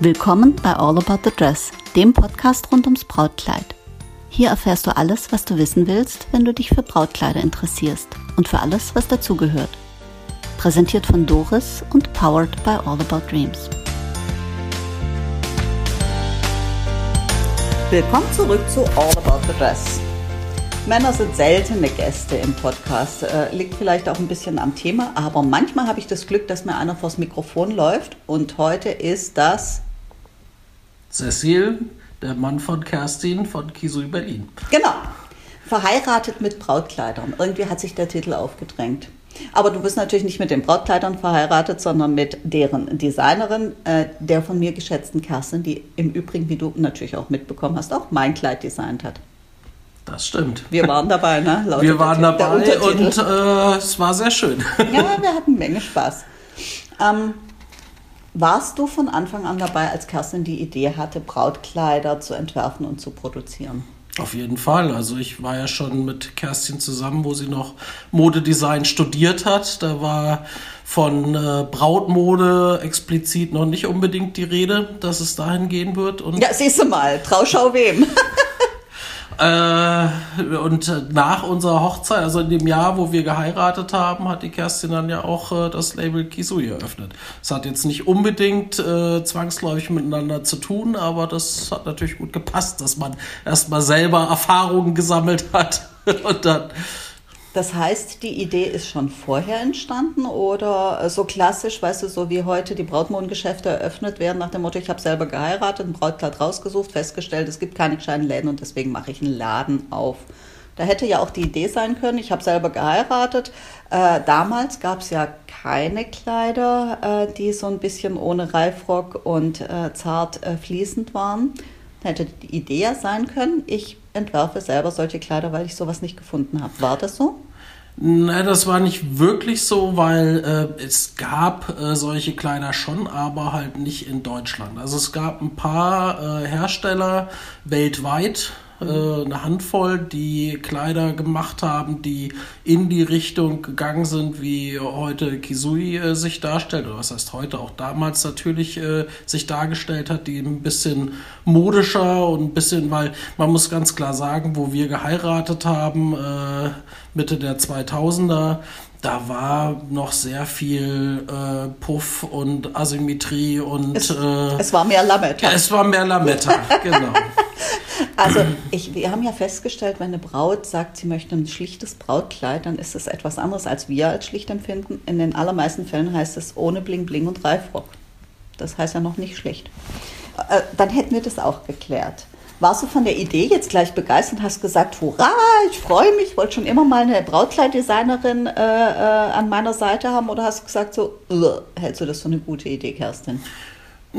Willkommen bei All About the Dress, dem Podcast rund ums Brautkleid. Hier erfährst du alles, was du wissen willst, wenn du dich für Brautkleider interessierst und für alles, was dazugehört. Präsentiert von Doris und powered by All About Dreams. Willkommen zurück zu All About the Dress. Männer sind seltene Gäste im Podcast. Äh, liegt vielleicht auch ein bisschen am Thema, aber manchmal habe ich das Glück, dass mir einer vors Mikrofon läuft. Und heute ist das. Cecil, der Mann von Kerstin von Kisui Berlin. Genau. Verheiratet mit Brautkleidern. Irgendwie hat sich der Titel aufgedrängt. Aber du bist natürlich nicht mit den Brautkleidern verheiratet, sondern mit deren Designerin, äh, der von mir geschätzten Kerstin, die im Übrigen, wie du natürlich auch mitbekommen hast, auch mein Kleid designt hat. Das stimmt. Wir waren dabei, ne? Lautet wir waren dabei und äh, es war sehr schön. Ja, wir hatten Menge Spaß. Ähm, warst du von Anfang an dabei, als Kerstin die Idee hatte, Brautkleider zu entwerfen und zu produzieren? Auf jeden Fall. Also ich war ja schon mit Kerstin zusammen, wo sie noch Modedesign studiert hat. Da war von äh, Brautmode explizit noch nicht unbedingt die Rede, dass es dahin gehen wird. Und ja, siehst du mal, Trauschau wem. Äh, und nach unserer Hochzeit, also in dem Jahr, wo wir geheiratet haben, hat die Kerstin dann ja auch äh, das Label Kisui eröffnet. Es hat jetzt nicht unbedingt äh, zwangsläufig miteinander zu tun, aber das hat natürlich gut gepasst, dass man erstmal selber Erfahrungen gesammelt hat und dann das heißt, die Idee ist schon vorher entstanden oder so klassisch, weißt du, so wie heute die Brautmodengeschäfte eröffnet werden nach dem Motto, ich habe selber geheiratet, ein Brautkleid rausgesucht, festgestellt, es gibt keine gescheiten Läden und deswegen mache ich einen Laden auf. Da hätte ja auch die Idee sein können, ich habe selber geheiratet. Äh, damals gab es ja keine Kleider, äh, die so ein bisschen ohne Reifrock und äh, zart äh, fließend waren. Da hätte die Idee ja sein können, ich entwerfe selber solche Kleider, weil ich sowas nicht gefunden habe. War das so? Nein, das war nicht wirklich so, weil äh, es gab äh, solche Kleider schon, aber halt nicht in Deutschland. Also es gab ein paar äh, Hersteller weltweit, äh, eine Handvoll, die Kleider gemacht haben, die in die Richtung gegangen sind, wie heute Kisui äh, sich darstellt, oder was heißt heute, auch damals natürlich äh, sich dargestellt hat, die ein bisschen modischer und ein bisschen, weil man muss ganz klar sagen, wo wir geheiratet haben, äh, Mitte der 2000er, da war noch sehr viel äh, Puff und Asymmetrie und. Es, äh, es war mehr Lametta. Es war mehr Lametta, genau. Also ich, wir haben ja festgestellt, wenn eine Braut sagt, sie möchte ein schlichtes Brautkleid, dann ist es etwas anderes, als wir als schlicht empfinden. In den allermeisten Fällen heißt es ohne Bling Bling und Reifrock. Das heißt ja noch nicht schlicht. Äh, dann hätten wir das auch geklärt. Warst du von der Idee jetzt gleich begeistert und hast gesagt, hurra, ich freue mich, ich wollte schon immer mal eine Brautkleiddesignerin äh, äh, an meiner Seite haben oder hast du gesagt so, hältst du das für eine gute Idee, Kerstin?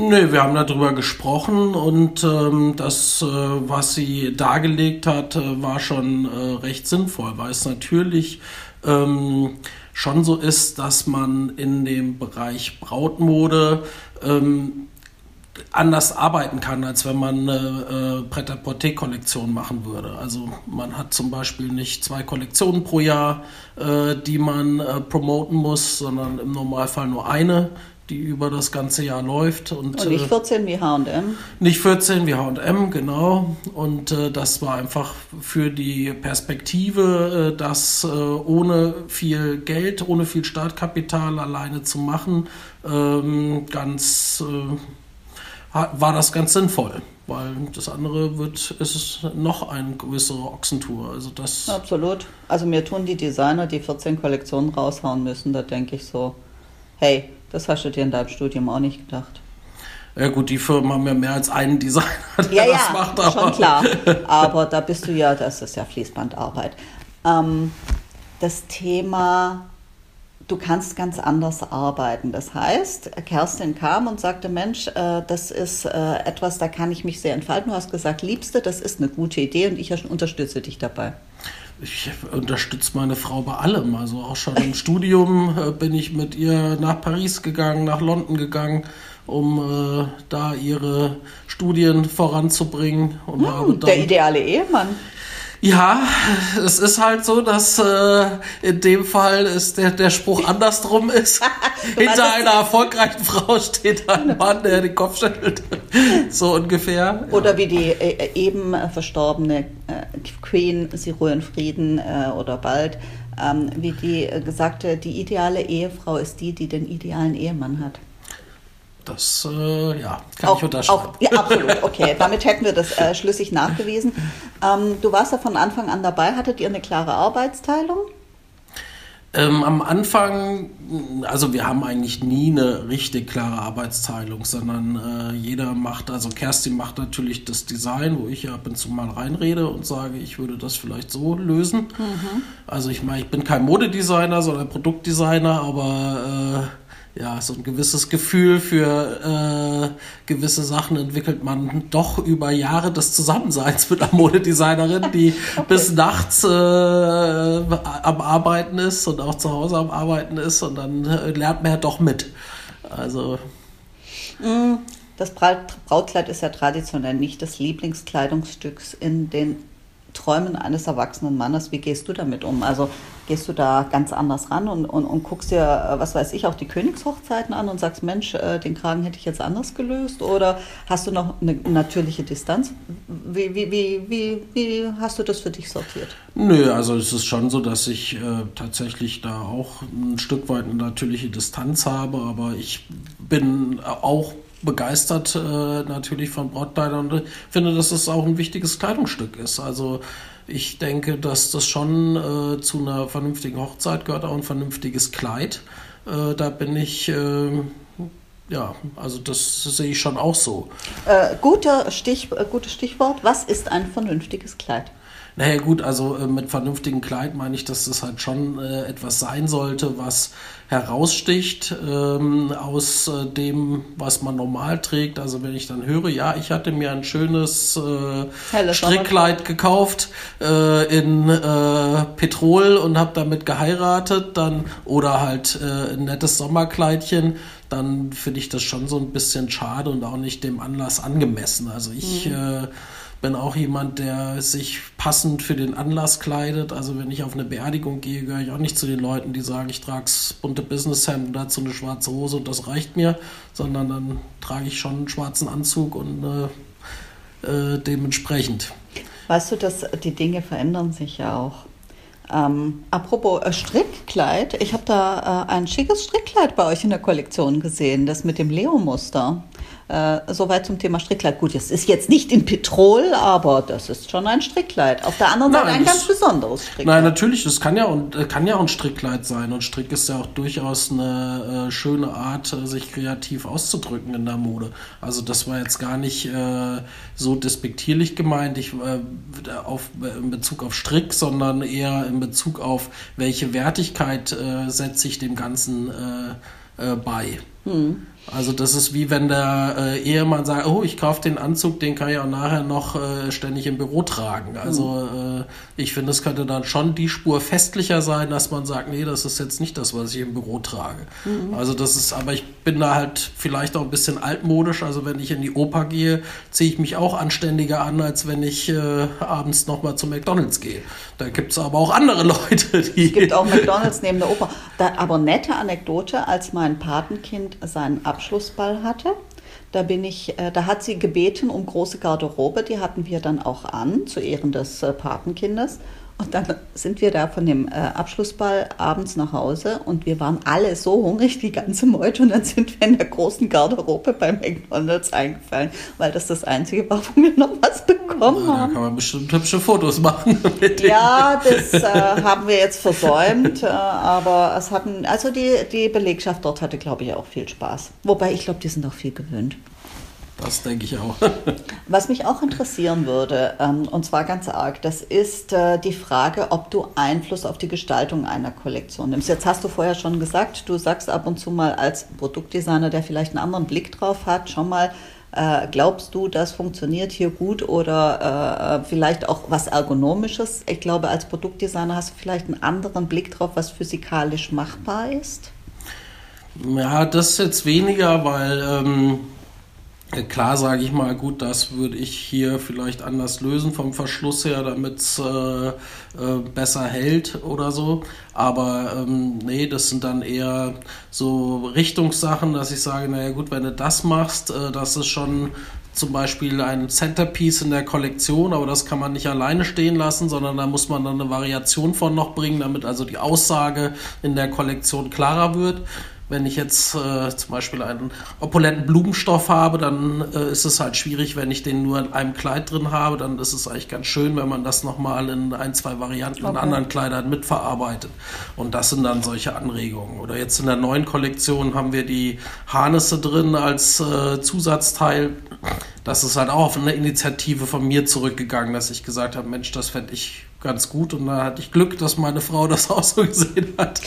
Nee, wir haben darüber gesprochen und ähm, das, äh, was sie dargelegt hat, äh, war schon äh, recht sinnvoll, weil es natürlich ähm, schon so ist, dass man in dem Bereich Brautmode ähm, anders arbeiten kann, als wenn man eine äh, Pret-à-Porter-Kollektion machen würde. Also man hat zum Beispiel nicht zwei Kollektionen pro Jahr, äh, die man äh, promoten muss, sondern im Normalfall nur eine die über das ganze Jahr läuft. Und, und nicht 14 äh, wie HM? Nicht 14 wie HM, genau. Und äh, das war einfach für die Perspektive, äh, das äh, ohne viel Geld, ohne viel Startkapital alleine zu machen, ähm, ganz äh, war das ganz sinnvoll. Weil das andere wird, ist noch eine größere Ochsentour. Also das Absolut. Also mir tun die Designer, die 14 Kollektionen raushauen müssen, da denke ich so, hey, das hast du dir in deinem Studium auch nicht gedacht. Ja gut, die Firmen haben ja mehr als einen Designer, der ja, das ja, macht. Aber. schon klar. Aber da bist du ja, das ist ja Fließbandarbeit. Ähm, das Thema, du kannst ganz anders arbeiten. Das heißt, Kerstin kam und sagte, Mensch, äh, das ist äh, etwas, da kann ich mich sehr entfalten. Du hast gesagt, Liebste, das ist eine gute Idee und ich unterstütze dich dabei ich unterstütze meine Frau bei allem. Also auch schon im Studium äh, bin ich mit ihr nach Paris gegangen, nach London gegangen, um äh, da ihre Studien voranzubringen. Und hm, der ideale Ehemann. Ja, es ist halt so, dass äh, in dem Fall ist der, der Spruch andersrum ist. Hinter einer erfolgreichen Frau steht ein Mann, der den Kopf schüttelt. so ungefähr. Ja. Oder wie die äh, eben verstorbene äh, Queen, sie ruhe in Frieden äh, oder bald, ähm, wie die äh, gesagte, die ideale Ehefrau ist die, die den idealen Ehemann hat. Das äh, ja, kann auch, ich unterschreiben. Auch, ja, absolut. Okay, damit hätten wir das äh, schlüssig nachgewiesen. Ähm, du warst ja von Anfang an dabei. Hattet ihr eine klare Arbeitsteilung? Ähm, am Anfang, also wir haben eigentlich nie eine richtig klare Arbeitsteilung, sondern äh, jeder macht, also Kerstin macht natürlich das Design, wo ich ab und zu mal reinrede und sage, ich würde das vielleicht so lösen. Mhm. Also ich meine, ich bin kein Modedesigner, sondern Produktdesigner, aber äh, ja, so ein gewisses Gefühl für äh, gewisse Sachen entwickelt man doch über Jahre des Zusammenseins mit einer Modedesignerin, die okay. bis nachts äh, am Arbeiten ist und auch zu Hause am Arbeiten ist und dann äh, lernt man ja doch mit. Also. Mm, das Brautkleid ist ja traditionell nicht das Lieblingskleidungsstück in den Träumen eines erwachsenen Mannes. Wie gehst du damit um? Also gehst du da ganz anders ran und, und, und guckst dir, äh, was weiß ich, auch die Königshochzeiten an und sagst, Mensch, äh, den Kragen hätte ich jetzt anders gelöst? Oder hast du noch eine natürliche Distanz? Wie, wie, wie, wie, wie hast du das für dich sortiert? Nö, also es ist schon so, dass ich äh, tatsächlich da auch ein Stück weit eine natürliche Distanz habe, aber ich bin auch begeistert äh, natürlich von Brautkleidern und finde, dass es auch ein wichtiges Kleidungsstück ist. Also ich denke, dass das schon äh, zu einer vernünftigen Hochzeit gehört, auch ein vernünftiges Kleid. Äh, da bin ich, äh, ja, also das sehe ich schon auch so. Äh, guter Stich, äh, gutes Stichwort, was ist ein vernünftiges Kleid? Naja gut, also äh, mit vernünftigem Kleid meine ich, dass das halt schon äh, etwas sein sollte, was heraussticht ähm, aus äh, dem, was man normal trägt. Also wenn ich dann höre, ja, ich hatte mir ein schönes äh, Strickkleid gekauft äh, in äh, Petrol und habe damit geheiratet, dann oder halt ein nettes Sommerkleidchen, dann finde ich das schon so ein bisschen schade und auch nicht dem Anlass angemessen. Also ich mhm bin auch jemand, der sich passend für den Anlass kleidet. Also wenn ich auf eine Beerdigung gehe, gehöre ich auch nicht zu den Leuten, die sagen, ich trage bunte Businesshemd und dazu eine schwarze Hose und das reicht mir, sondern dann trage ich schon einen schwarzen Anzug und äh, äh, dementsprechend. Weißt du, dass die Dinge verändern sich ja auch. Ähm, apropos äh, Strickkleid, ich habe da äh, ein schickes Strickkleid bei euch in der Kollektion gesehen, das mit dem Leo-Muster. Äh, soweit zum Thema Strickkleid. Gut, es ist jetzt nicht in Petrol, aber das ist schon ein Strickkleid. Auf der anderen Nein, Seite ein ganz besonderes Strickkleid. Nein, natürlich, das kann ja, und, äh, kann ja auch ein Strickkleid sein. Und Strick ist ja auch durchaus eine äh, schöne Art, äh, sich kreativ auszudrücken in der Mode. Also das war jetzt gar nicht äh, so despektierlich gemeint ich, auf, in Bezug auf Strick, sondern eher in Bezug auf welche Wertigkeit setze ich dem Ganzen bei. Hm. Also das ist wie wenn der äh, Ehemann sagt, oh, ich kaufe den Anzug, den kann ich auch nachher noch äh, ständig im Büro tragen. Also mhm. äh, ich finde, es könnte dann schon die Spur festlicher sein, dass man sagt, nee, das ist jetzt nicht das, was ich im Büro trage. Mhm. Also das ist, aber ich bin da halt vielleicht auch ein bisschen altmodisch. Also wenn ich in die Oper gehe, ziehe ich mich auch anständiger an, als wenn ich äh, abends nochmal zu McDonalds gehe. Da gibt es aber auch andere Leute, die... Es gibt auch McDonalds neben der Oper. Da, aber nette Anekdote, als mein Patenkind seinen Ab Abschlussball hatte. Da bin ich, äh, da hat sie gebeten um große Garderobe, die hatten wir dann auch an, zu Ehren des äh, Patenkindes. Und dann sind wir da von dem äh, Abschlussball abends nach Hause und wir waren alle so hungrig, die ganze Meute. Und dann sind wir in der großen Garderobe bei McDonalds eingefallen, weil das das Einzige war, wo wir noch was bekommen ja, haben. Da kann man bestimmt hübsche Fotos machen. ja, das äh, haben wir jetzt versäumt. Äh, aber es hatten, also die, die Belegschaft dort hatte, glaube ich, auch viel Spaß. Wobei ich glaube, die sind auch viel gewöhnt. Das denke ich auch. Was mich auch interessieren würde, ähm, und zwar ganz arg, das ist äh, die Frage, ob du Einfluss auf die Gestaltung einer Kollektion nimmst. Jetzt hast du vorher schon gesagt, du sagst ab und zu mal als Produktdesigner, der vielleicht einen anderen Blick drauf hat, schon mal, äh, glaubst du, das funktioniert hier gut oder äh, vielleicht auch was Ergonomisches? Ich glaube, als Produktdesigner hast du vielleicht einen anderen Blick drauf, was physikalisch machbar ist. Ja, das jetzt weniger, weil... Ähm Klar sage ich mal, gut, das würde ich hier vielleicht anders lösen vom Verschluss her, damit es äh, äh, besser hält oder so. Aber ähm, nee, das sind dann eher so Richtungssachen, dass ich sage, naja gut, wenn du das machst, äh, das ist schon zum Beispiel ein Centerpiece in der Kollektion, aber das kann man nicht alleine stehen lassen, sondern da muss man dann eine Variation von noch bringen, damit also die Aussage in der Kollektion klarer wird. Wenn ich jetzt äh, zum Beispiel einen opulenten Blumenstoff habe, dann äh, ist es halt schwierig, wenn ich den nur in einem Kleid drin habe. Dann ist es eigentlich ganz schön, wenn man das nochmal in ein, zwei Varianten okay. in anderen Kleidern mitverarbeitet. Und das sind dann solche Anregungen. Oder jetzt in der neuen Kollektion haben wir die Harnisse drin als äh, Zusatzteil. Das ist halt auch auf eine Initiative von mir zurückgegangen, dass ich gesagt habe, Mensch, das fände ich ganz gut und da hatte ich Glück, dass meine Frau das auch so gesehen hat.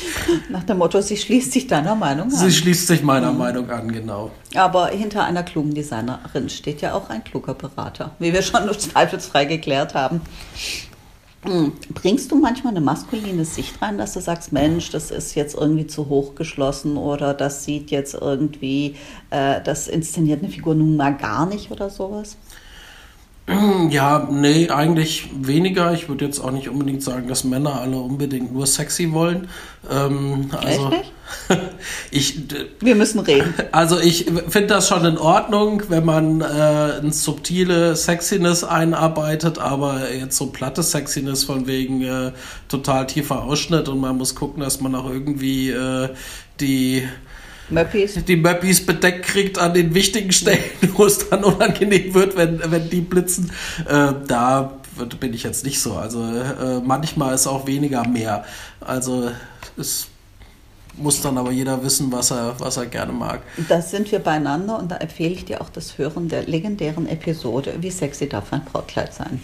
Nach dem Motto, sie schließt sich deiner Meinung an. Sie schließt sich meiner mhm. Meinung an, genau. Aber hinter einer klugen Designerin steht ja auch ein kluger Berater, wie wir schon zweifelsfrei geklärt haben. Hm, bringst du manchmal eine maskuline Sicht rein, dass du sagst, Mensch, das ist jetzt irgendwie zu hoch geschlossen oder das sieht jetzt irgendwie, äh, das inszeniert eine Figur nun mal gar nicht oder sowas? Ja, nee, eigentlich weniger. Ich würde jetzt auch nicht unbedingt sagen, dass Männer alle unbedingt nur sexy wollen. Ähm, also, ich, Wir müssen reden. Also ich finde das schon in Ordnung, wenn man äh, eine subtile Sexiness einarbeitet, aber jetzt so platte Sexiness von wegen äh, total tiefer Ausschnitt und man muss gucken, dass man auch irgendwie äh, die Möppis. die Möppis bedeckt kriegt an den wichtigen Stellen, wo es dann unangenehm wird, wenn, wenn die blitzen. Äh, da bin ich jetzt nicht so. Also äh, manchmal ist auch weniger mehr. Also es muss dann aber jeder wissen, was er, was er gerne mag. Da sind wir beieinander und da empfehle ich dir auch das Hören der legendären Episode Wie sexy darf ein Brautkleid sein.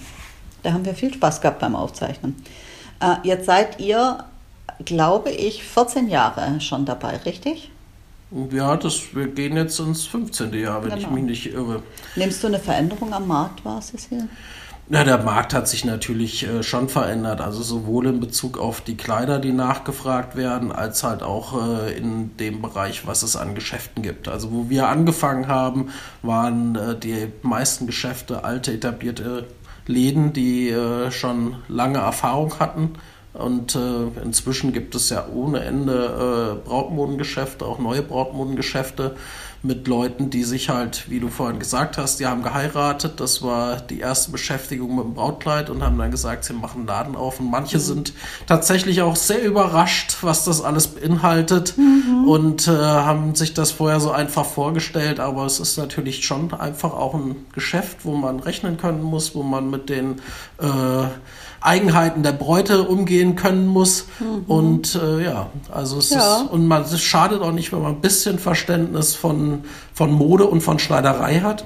Da haben wir viel Spaß gehabt beim Aufzeichnen. Äh, jetzt seid ihr, glaube ich, 14 Jahre schon dabei, richtig? Ja, das, wir gehen jetzt ins 15. Jahr, wenn genau. ich mich nicht irre. Nimmst du eine Veränderung am Markt wahr, Cecil? Ja, der Markt hat sich natürlich äh, schon verändert, also sowohl in Bezug auf die Kleider, die nachgefragt werden, als halt auch äh, in dem Bereich, was es an Geschäften gibt. Also wo wir angefangen haben, waren äh, die meisten Geschäfte alte etablierte Läden, die äh, schon lange Erfahrung hatten und äh, inzwischen gibt es ja ohne Ende äh, Brautmodengeschäfte, auch neue Brautmodengeschäfte mit Leuten, die sich halt, wie du vorhin gesagt hast, die haben geheiratet. Das war die erste Beschäftigung mit dem Brautkleid und haben dann gesagt, sie machen einen Laden auf. Und manche mhm. sind tatsächlich auch sehr überrascht, was das alles beinhaltet mhm. und äh, haben sich das vorher so einfach vorgestellt. Aber es ist natürlich schon einfach auch ein Geschäft, wo man rechnen können muss, wo man mit den äh, Eigenheiten der Bräute umgehen können muss. Mhm. Und äh, ja, also es ja. ist, und man, es schadet auch nicht, wenn man ein bisschen Verständnis von, von Mode und von Schneiderei hat.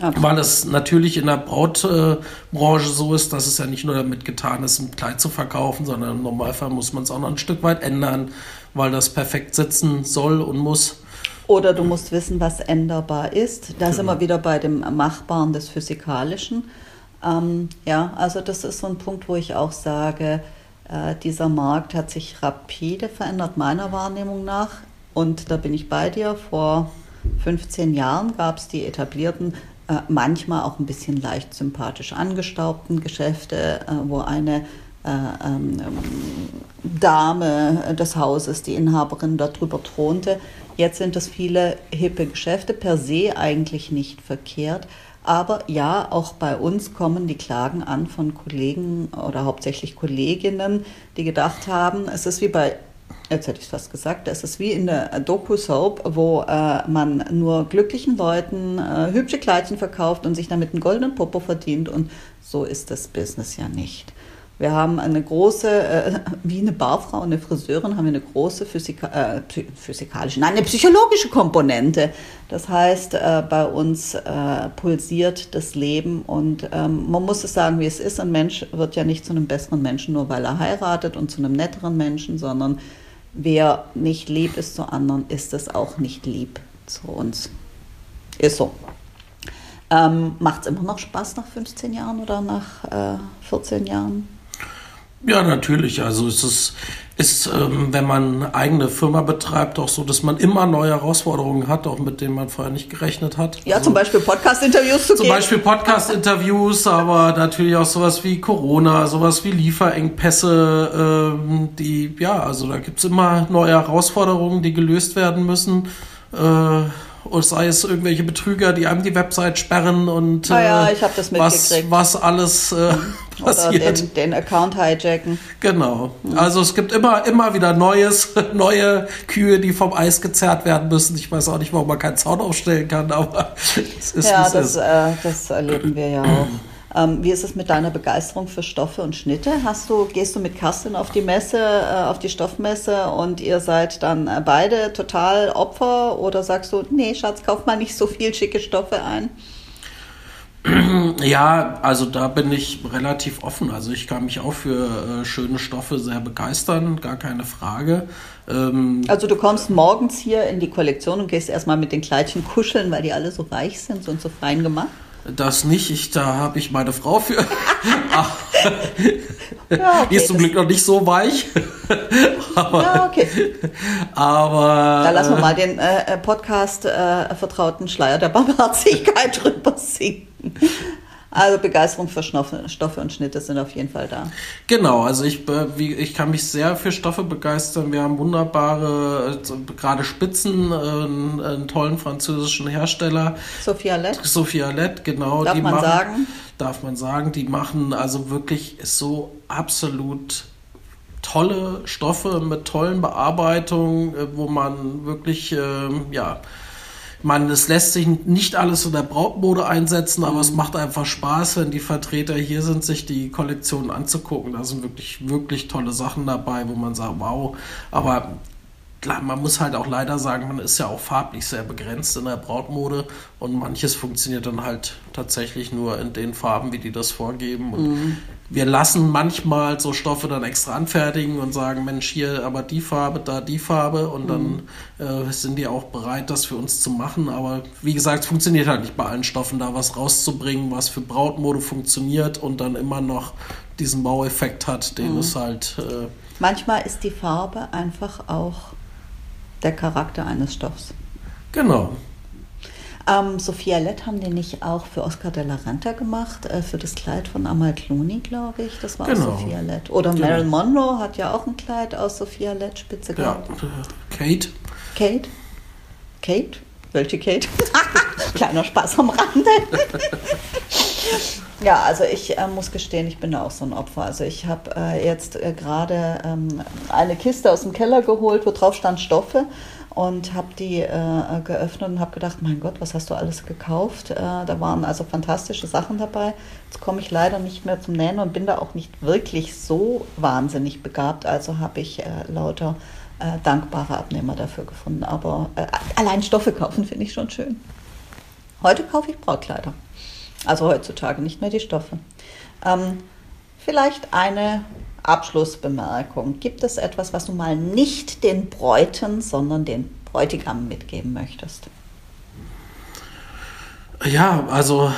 Okay. Weil es natürlich in der Brautbranche so ist, dass es ja nicht nur damit getan ist, ein Kleid zu verkaufen, sondern im Normalfall muss man es auch noch ein Stück weit ändern, weil das perfekt sitzen soll und muss. Oder du musst wissen, was änderbar ist. Da genau. sind wir wieder bei dem Machbaren des Physikalischen. Ähm, ja, also das ist so ein Punkt, wo ich auch sage, äh, dieser Markt hat sich rapide verändert, meiner Wahrnehmung nach. Und da bin ich bei dir. Vor 15 Jahren gab es die etablierten, äh, manchmal auch ein bisschen leicht sympathisch angestaubten Geschäfte, äh, wo eine äh, ähm, Dame des Hauses, die Inhaberin, darüber thronte. Jetzt sind es viele hippe Geschäfte, per se eigentlich nicht verkehrt. Aber ja, auch bei uns kommen die Klagen an von Kollegen oder hauptsächlich Kolleginnen, die gedacht haben, es ist wie bei, jetzt hätte ich es fast gesagt, es ist wie in der Doku-Soap, wo äh, man nur glücklichen Leuten äh, hübsche Kleidchen verkauft und sich damit einen goldenen Popo verdient. Und so ist das Business ja nicht. Wir haben eine große, äh, wie eine Barfrau, eine Friseurin, haben wir eine große Physika äh, physikalische, nein, eine psychologische Komponente. Das heißt, äh, bei uns äh, pulsiert das Leben und ähm, man muss es sagen, wie es ist. Ein Mensch wird ja nicht zu einem besseren Menschen, nur weil er heiratet und zu einem netteren Menschen, sondern wer nicht lieb ist zu anderen, ist es auch nicht lieb zu uns. Ist so. Ähm, Macht es immer noch Spaß nach 15 Jahren oder nach 14 Jahren? Ja, natürlich. Also es ist, ist ähm, wenn man eine eigene Firma betreibt, auch so, dass man immer neue Herausforderungen hat, auch mit denen man vorher nicht gerechnet hat. Ja, also, zum Beispiel Podcast-Interviews zu Zum geben. Beispiel Podcast-Interviews, aber natürlich auch sowas wie Corona, sowas wie Lieferengpässe, ähm, die, ja, also da gibt's immer neue Herausforderungen, die gelöst werden müssen. Äh, oder sei es irgendwelche Betrüger, die einem die Website sperren und Ah ja, äh, was, was alles äh, Oder passiert. den, den Account hijacken. Genau. Also es gibt immer, immer wieder Neues, neue Kühe, die vom Eis gezerrt werden müssen. Ich weiß auch nicht, warum man keinen Zaun aufstellen kann, aber es ist, Ja, das, äh, das erleben wir ja auch. Ähm, wie ist es mit deiner Begeisterung für Stoffe und Schnitte? Hast du, gehst du mit Kerstin auf die Messe, äh, auf die Stoffmesse und ihr seid dann äh, beide total Opfer oder sagst du, nee, Schatz, kauf mal nicht so viel schicke Stoffe ein? Ja, also da bin ich relativ offen. Also ich kann mich auch für äh, schöne Stoffe sehr begeistern, gar keine Frage. Ähm, Also du kommst morgens hier in die Kollektion und gehst erstmal mit den Kleidchen kuscheln, weil die alle so weich sind und so fein gemacht. Das nicht, ich, da habe ich meine Frau für. Ah, Ja, Die ist zum Glück noch nicht so weich. aber, Ja, okay. aber Da lassen wir äh, mal den äh, äh, Podcast äh, vertrauten Schleier der Barmherzigkeit drüber sinken. Also Begeisterung für Stoffe, und Schnitte sind auf jeden Fall da. Genau, also ich, äh, ich kann mich sehr für Stoffe begeistern. Wir haben wunderbare, äh, so gerade Spitzen, äh, einen, tollen französischen Hersteller, Sophia Lett, Sophia Lett, genau. Darf die man machen, sagen? Darf man sagen, die machen also wirklich so absolut tolle Stoffe mit tollen Bearbeitungen, äh, wo man wirklich, ähm, ja, man, es lässt sich nicht alles in der Brautmode einsetzen, aber es macht einfach Spaß, wenn die Vertreter hier sind, sich die Kollektion anzugucken. Da sind wirklich, wirklich tolle Sachen dabei, wo man sagt, wow. Aber klar, man muss halt auch leider sagen, man ist ja auch farblich sehr begrenzt in der Brautmode und manches funktioniert dann halt tatsächlich nur in den Farben, wie die das vorgeben. Und wir lassen manchmal so Stoffe dann extra anfertigen und sagen, Mensch, hier aber die Farbe, da die Farbe und dann äh, sind die auch bereit, das für uns zu machen. Aber wie gesagt, es funktioniert halt nicht bei allen Stoffen, da was rauszubringen, was für Brautmode funktioniert und dann immer noch diesen Baueffekt hat, den es halt äh, manchmal ist die Farbe einfach auch der Charakter eines Stoffs. genau. Ähm, Sophia Lett haben die nicht auch für Oscar de la Renta gemacht, äh, für das Kleid von Amal Clooney, glaube ich. Das war Genau. auch Sophia Lett. Oder Genau. Marilyn Monroe hat ja auch ein Kleid aus Sophia Lett Spitze Ja, gehabt. äh, Kate. Kate? Kate? Welche Kate? Kleiner Spaß am Rande. ja, also ich äh, muss gestehen, ich bin da auch so ein Opfer. Also ich habe äh, jetzt äh, gerade ähm, eine Kiste aus dem Keller geholt, wo drauf stand Stoffe und habe die äh, geöffnet und habe gedacht, mein Gott, was hast du alles gekauft? Äh, da waren also fantastische Sachen dabei. Jetzt komme ich leider nicht mehr zum Nähen und bin da auch nicht wirklich so wahnsinnig begabt. Also habe ich äh, lauter äh, dankbare Abnehmer dafür gefunden. Aber äh, allein Stoffe kaufen finde ich schon schön. Heute kaufe ich Brautkleider. Also heutzutage nicht mehr die Stoffe. Ähm, vielleicht eine Abschlussbemerkung. Gibt es etwas, was du mal nicht den Bräuten, sondern den Bräutigam mitgeben möchtest? Ja, also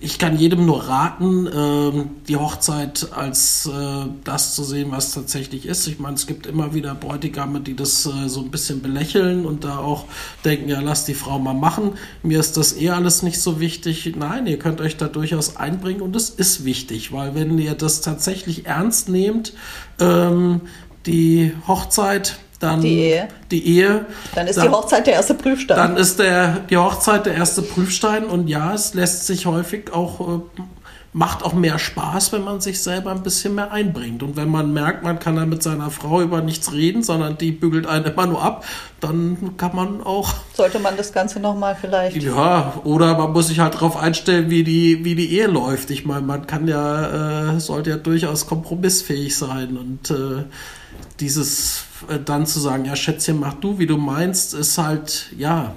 ich kann jedem nur raten, ähm, die Hochzeit als äh, das zu sehen, was tatsächlich ist. Ich meine, es gibt immer wieder Bräutigame, die das äh, so ein bisschen belächeln und da auch denken, ja, lass die Frau mal machen. Mir ist das eh alles nicht so wichtig. Nein, ihr könnt euch da durchaus einbringen und es ist wichtig, weil wenn ihr das tatsächlich ernst nehmt, ähm, die Hochzeit, dann Die Ehe. die Ehe Dann ist die Hochzeit der erste Prüfstand. dann ist der, die Hochzeit der erste Prüfstein und ja, es lässt sich häufig auch, äh, macht auch mehr Spaß, wenn man sich selber ein bisschen mehr einbringt. Und wenn man merkt, man kann da mit seiner Frau über nichts reden, sondern die bügelt einen immer nur ab, dann kann man auch, Sollte man das Ganze nochmal vielleicht. ja, oder man muss sich halt darauf einstellen, wie die, wie die Ehe läuft. Ich meine, man kann ja, äh, sollte ja durchaus kompromissfähig sein und äh, dieses äh, dann zu sagen, ja Schätzchen, mach du, wie du meinst, ist halt, ja,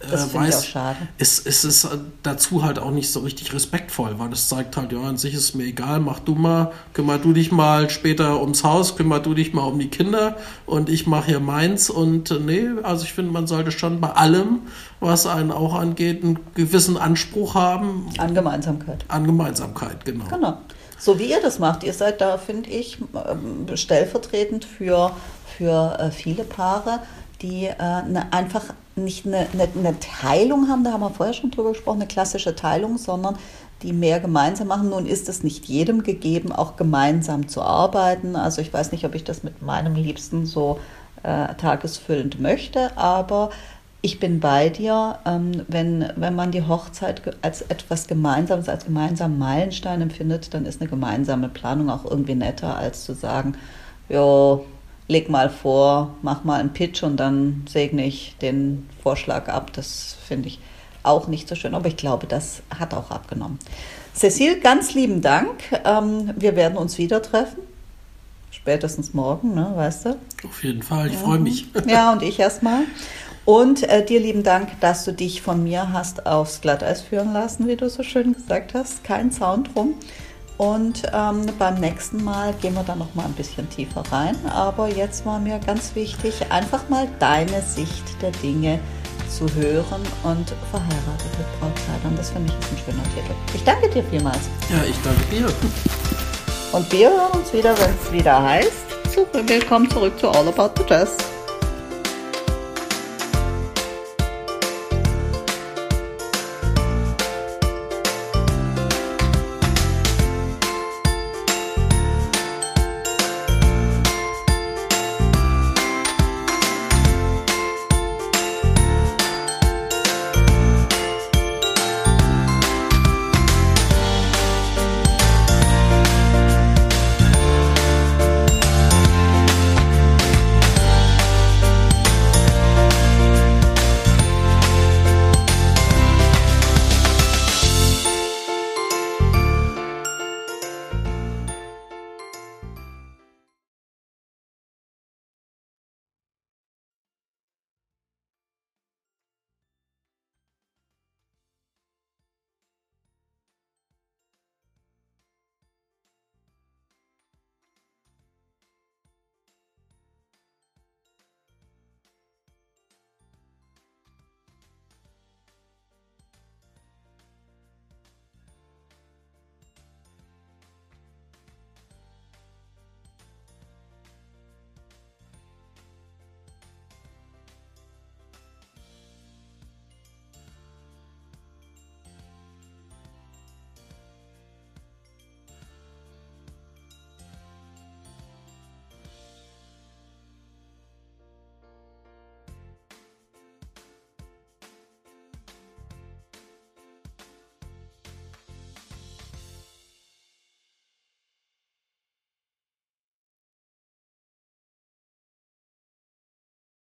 Das äh, finde ich weiß, auch schade. es, es ist äh, dazu halt auch nicht so richtig respektvoll, weil es zeigt halt, ja, an sich ist mir egal, mach du mal, kümmer du dich mal später ums Haus, kümmer du dich mal um die Kinder und ich mache hier meins und äh, nee, also ich finde, man sollte schon bei allem, was einen auch angeht, einen gewissen Anspruch haben An Gemeinsamkeit. an Gemeinsamkeit, genau. Genau. So wie ihr das macht. Ihr seid da, finde ich, ähm, stellvertretend für, für äh, viele Paare, die äh, ne, einfach nicht eine, eine, eine Teilung haben, da haben wir vorher schon drüber gesprochen, eine klassische Teilung, sondern die mehr gemeinsam machen. Nun ist es nicht jedem gegeben, auch gemeinsam zu arbeiten. Also ich weiß nicht, ob ich das mit meinem Liebsten so äh, tagesfüllend möchte, aber ich bin bei dir, ähm, wenn, wenn man die Hochzeit als etwas Gemeinsames, als gemeinsamen Meilenstein empfindet, dann ist eine gemeinsame Planung auch irgendwie netter, als zu sagen, jo, leg mal vor, mach mal einen Pitch und dann segne ich den Vorschlag ab. Das finde ich auch nicht so schön, aber ich glaube, das hat auch abgenommen. Cecile, ganz lieben Dank. Ähm, wir werden uns wieder treffen. Spätestens morgen, ne, weißt du? Auf jeden Fall, ich freue mich. Ja, und ich erstmal. Und äh, dir lieben Dank, dass du dich von mir hast aufs Glatteis führen lassen, wie du so schön gesagt hast. Kein Zaun drum. Und ähm, beim nächsten Mal gehen wir da noch mal ein bisschen tiefer rein. Aber jetzt war mir ganz wichtig, einfach mal deine Sicht der Dinge zu hören und verheiratet mit Brautkleidern. Das finde ich ist ein schöner Titel. Ich danke dir vielmals. Ja, ich danke dir. Und wir hören uns wieder, wenn es wieder heißt. Willkommen zurück zu All About the Jazz.